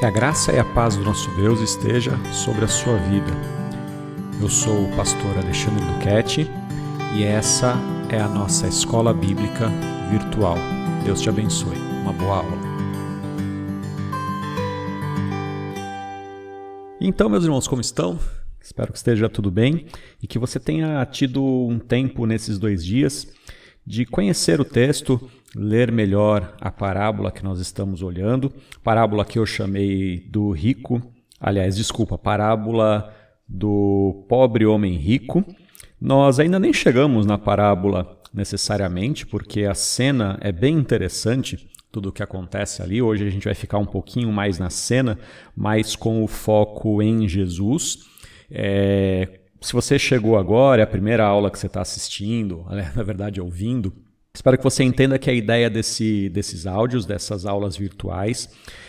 Que a graça e a paz do nosso Deus esteja sobre a sua vida. Eu sou o pastor Alexandre Duquette e essa é a nossa escola bíblica virtual. Deus te abençoe. Uma boa aula. Então, meus irmãos, como estão? Espero que esteja tudo bem e que você tenha tido um tempo nesses dois dias de conhecer o texto, ler melhor a parábola que nós estamos olhando. Parábola que eu chamei do rico, aliás, desculpa, parábola do pobre homem rico. Nós ainda nem chegamos na parábola necessariamente, porque a cena é bem interessante, tudo o que acontece ali. Hoje a gente vai ficar um pouquinho mais na cena, mais com o foco em Jesus. É, se você chegou agora, é a primeira aula que você está assistindo, na verdade ouvindo, Espero que você entenda que a ideia desse, desses áudios, dessas aulas virtuais,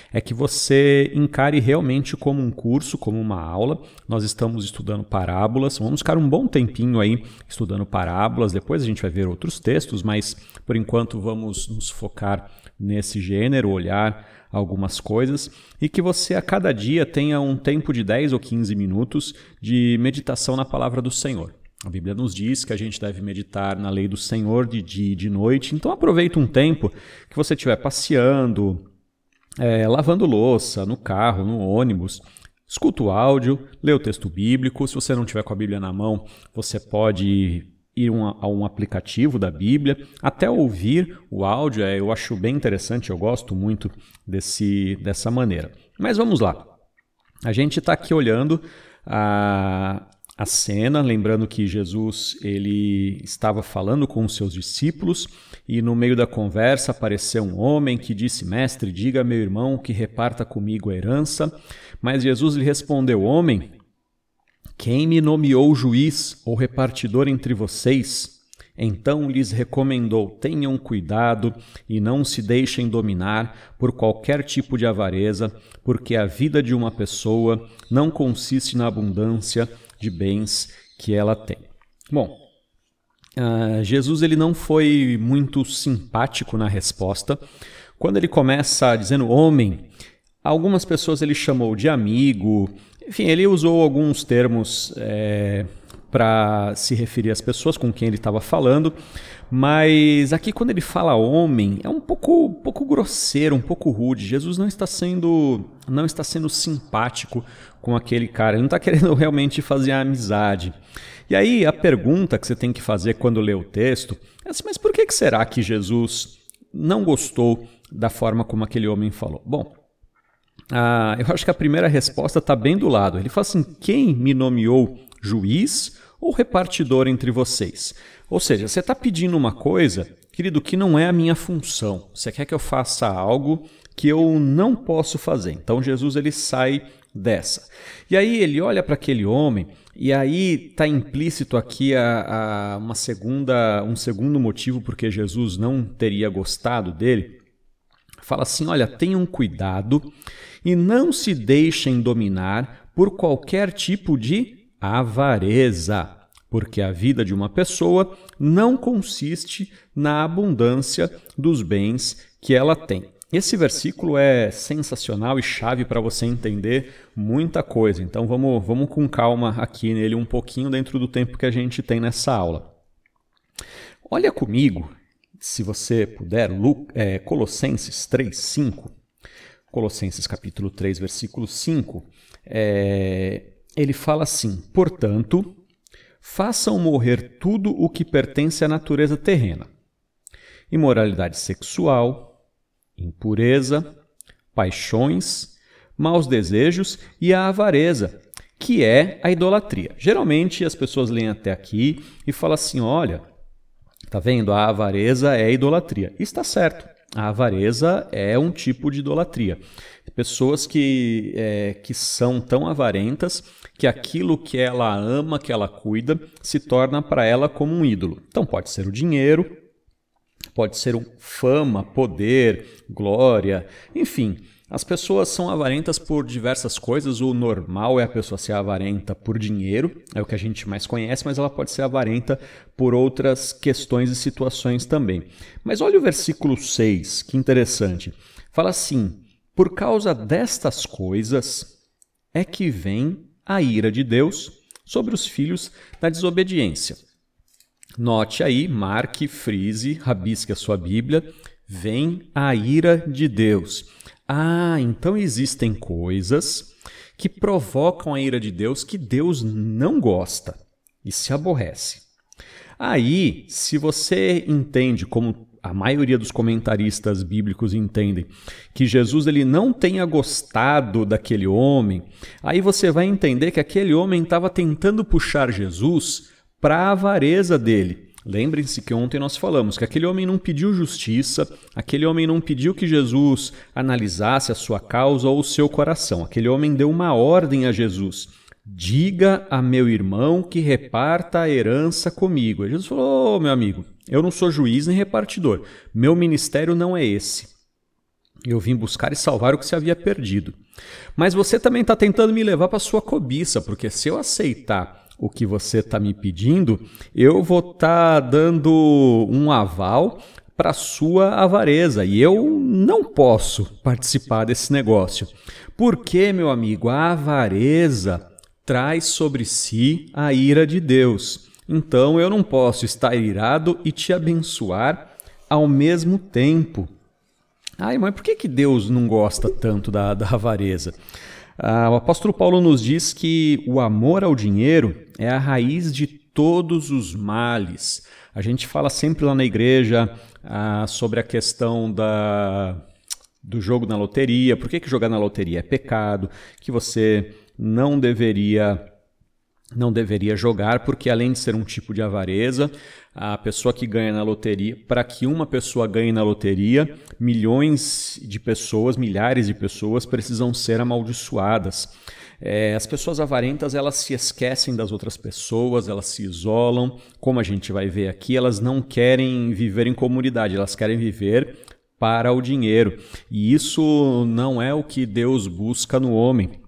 é que você encare realmente como um curso, como uma aula. Nós estamos estudando parábolas, vamos ficar um bom tempinho aí estudando parábolas, depois a gente vai ver outros textos, mas por enquanto vamos nos focar nesse gênero, olhar algumas coisas e que você a cada dia tenha um tempo de 10 ou 15 minutos de meditação na palavra do Senhor. A Bíblia nos diz que a gente deve meditar na lei do Senhor de dia e de noite. Então aproveita um tempo que você estiver passeando, é, lavando louça, no carro, no ônibus. Escuta o áudio, lê o texto bíblico. Se você não tiver com a Bíblia na mão, você pode ir a um aplicativo da Bíblia, até ouvir o áudio. É, eu acho bem interessante, eu gosto muito desse, dessa maneira. Mas vamos lá. A gente está aqui olhando a, a cena, lembrando que Jesus ele estava falando com os seus discípulos e no meio da conversa apareceu um homem que disse: Mestre, diga a meu irmão que reparta comigo a herança. Mas Jesus lhe respondeu: Homem, quem me nomeou juiz ou repartidor entre vocês? Então lhes recomendou: tenham cuidado e não se deixem dominar por qualquer tipo de avareza, porque a vida de uma pessoa não consiste na abundância de bens que ela tem. Bom, uh, Jesus ele não foi muito simpático na resposta. Quando ele começa dizendo homem, algumas pessoas ele chamou de amigo, enfim, ele usou alguns termos é, para se referir às pessoas com quem ele estava falando, mas aqui quando ele fala homem é um pouco, um pouco grosseiro, um pouco rude. Jesus não está sendo não está sendo simpático com aquele cara, ele não está querendo realmente fazer amizade. E aí a pergunta que você tem que fazer quando lê o texto é assim, mas por que, que será que Jesus não gostou da forma como aquele homem falou? Bom, ah, eu acho que a primeira resposta está bem do lado. Ele fala assim: quem me nomeou juiz ou repartidor entre vocês. Ou seja, você está pedindo uma coisa, querido, que não é a minha função. Você quer que eu faça algo que eu não posso fazer. Então Jesus ele sai dessa. E aí ele olha para aquele homem e aí está implícito aqui a, a, uma segunda, um segundo motivo porque Jesus não teria gostado dele. Fala assim: olha, tenham cuidado e não se deixem dominar por qualquer tipo de avareza, porque a vida de uma pessoa não consiste na abundância dos bens que ela tem. Esse versículo é sensacional e chave para você entender muita coisa. Então vamos, vamos com calma aqui nele um pouquinho dentro do tempo que a gente tem nessa aula. Olha comigo, se você puder, é, Colossenses 3, 5. Colossenses capítulo 3, versículo 5. É, ele fala assim: portanto, façam morrer tudo o que pertence à natureza terrena: imoralidade sexual, impureza, paixões, maus desejos e a avareza, que é a idolatria. Geralmente as pessoas leem até aqui e falam assim: olha, tá vendo? A avareza é a idolatria. está certo. A avareza é um tipo de idolatria. Pessoas que, é, que são tão avarentas que aquilo que ela ama, que ela cuida, se torna para ela como um ídolo. Então pode ser o dinheiro, pode ser fama, poder, glória, enfim. As pessoas são avarentas por diversas coisas. O normal é a pessoa ser avarenta por dinheiro, é o que a gente mais conhece, mas ela pode ser avarenta por outras questões e situações também. Mas olha o versículo 6, que interessante. Fala assim: Por causa destas coisas é que vem a ira de Deus sobre os filhos da desobediência. Note aí, marque, frise, rabisque a sua Bíblia, vem a ira de Deus. Ah, então existem coisas que provocam a ira de Deus que Deus não gosta e se aborrece. Aí, se você entende como a maioria dos comentaristas bíblicos entendem que Jesus ele não tenha gostado daquele homem, aí você vai entender que aquele homem estava tentando puxar Jesus para a avareza dele. Lembrem-se que ontem nós falamos que aquele homem não pediu justiça, aquele homem não pediu que Jesus analisasse a sua causa ou o seu coração. Aquele homem deu uma ordem a Jesus: diga a meu irmão que reparta a herança comigo. E Jesus falou: oh, meu amigo, eu não sou juiz nem repartidor. Meu ministério não é esse. Eu vim buscar e salvar o que se havia perdido. Mas você também está tentando me levar para sua cobiça, porque se eu aceitar o que você está me pedindo, eu vou estar tá dando um aval para sua avareza e eu não posso participar desse negócio. Porque, meu amigo, a avareza traz sobre si a ira de Deus. Então eu não posso estar irado e te abençoar ao mesmo tempo. Ai, mas por que, que Deus não gosta tanto da, da avareza? Ah, o apóstolo Paulo nos diz que o amor ao dinheiro é a raiz de todos os males. A gente fala sempre lá na igreja ah, sobre a questão da, do jogo na loteria. Por que, que jogar na loteria é pecado? Que você não deveria não deveria jogar, porque além de ser um tipo de avareza, a pessoa que ganha na loteria, para que uma pessoa ganhe na loteria, milhões de pessoas, milhares de pessoas precisam ser amaldiçoadas. É, as pessoas avarentas elas se esquecem das outras pessoas, elas se isolam, como a gente vai ver aqui, elas não querem viver em comunidade, elas querem viver para o dinheiro. E isso não é o que Deus busca no homem.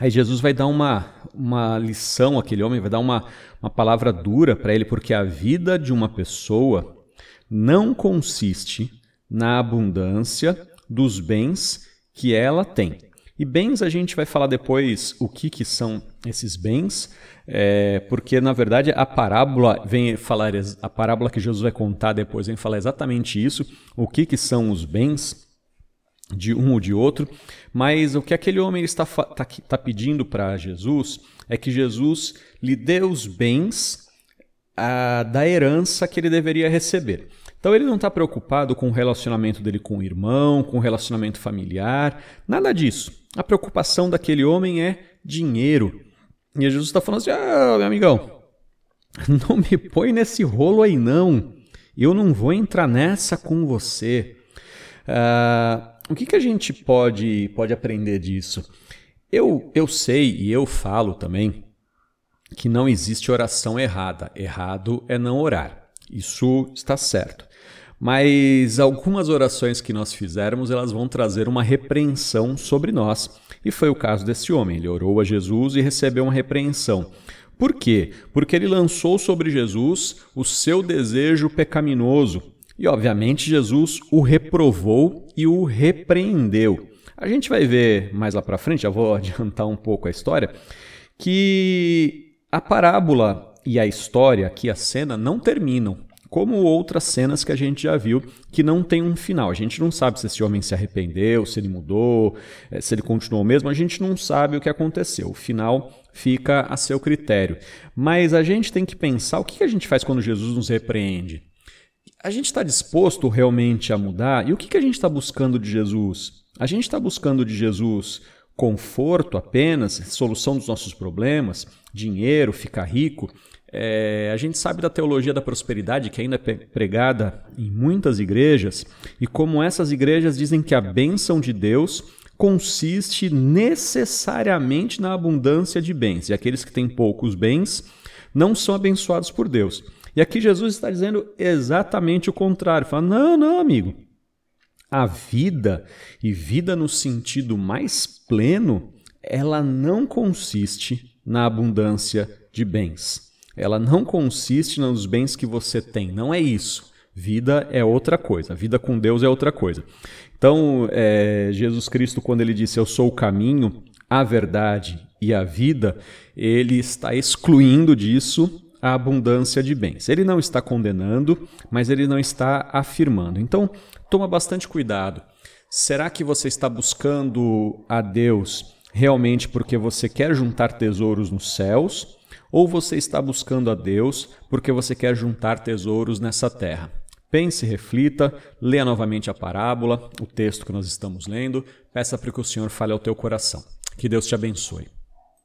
Aí Jesus vai dar uma, uma lição àquele homem, vai dar uma, uma palavra dura para ele, porque a vida de uma pessoa não consiste na abundância dos bens que ela tem. E bens a gente vai falar depois o que, que são esses bens, é, porque na verdade a parábola vem falar a parábola que Jesus vai contar depois vem falar exatamente isso, o que, que são os bens de um ou de outro, mas o que aquele homem está, está, está pedindo para Jesus é que Jesus lhe dê os bens a, da herança que ele deveria receber. Então ele não está preocupado com o relacionamento dele com o irmão, com o relacionamento familiar, nada disso. A preocupação daquele homem é dinheiro. E Jesus está falando assim: ah, meu amigão, não me põe nesse rolo aí não. Eu não vou entrar nessa com você. Uh, o que, que a gente pode, pode aprender disso? Eu, eu sei e eu falo também que não existe oração errada. Errado é não orar. Isso está certo. Mas algumas orações que nós fizermos, elas vão trazer uma repreensão sobre nós. E foi o caso desse homem. Ele orou a Jesus e recebeu uma repreensão. Por quê? Porque ele lançou sobre Jesus o seu desejo pecaminoso, e, obviamente, Jesus o reprovou e o repreendeu. A gente vai ver mais lá para frente, já vou adiantar um pouco a história, que a parábola e a história, aqui a cena, não terminam. Como outras cenas que a gente já viu que não tem um final. A gente não sabe se esse homem se arrependeu, se ele mudou, eh, se ele continuou mesmo, a gente não sabe o que aconteceu. O final fica a seu critério. Mas a gente tem que pensar o que a gente faz quando Jesus nos repreende a gente está disposto realmente a mudar? E o que, que a gente está buscando de Jesus? A gente está buscando de Jesus conforto apenas, solução dos nossos problemas, dinheiro, ficar rico? É, a gente sabe da teologia da prosperidade que ainda é pregada em muitas igrejas e como essas igrejas dizem que a bênção de Deus consiste necessariamente na abundância de bens e aqueles que têm poucos bens não são abençoados por Deus. E aqui Jesus está dizendo exatamente o contrário. Fala, não, não, amigo. A vida, e vida no sentido mais pleno, ela não consiste na abundância de bens. Ela não consiste nos bens que você tem. Não é isso. Vida é outra coisa. Vida com Deus é outra coisa. Então, é, Jesus Cristo, quando ele disse eu sou o caminho, a verdade e a vida, ele está excluindo disso a abundância de bens. Ele não está condenando, mas ele não está afirmando. Então, toma bastante cuidado. Será que você está buscando a Deus realmente porque você quer juntar tesouros nos céus? Ou você está buscando a Deus porque você quer juntar tesouros nessa terra? Pense, reflita, leia novamente a parábola, o texto que nós estamos lendo, peça para que o Senhor fale ao teu coração. Que Deus te abençoe.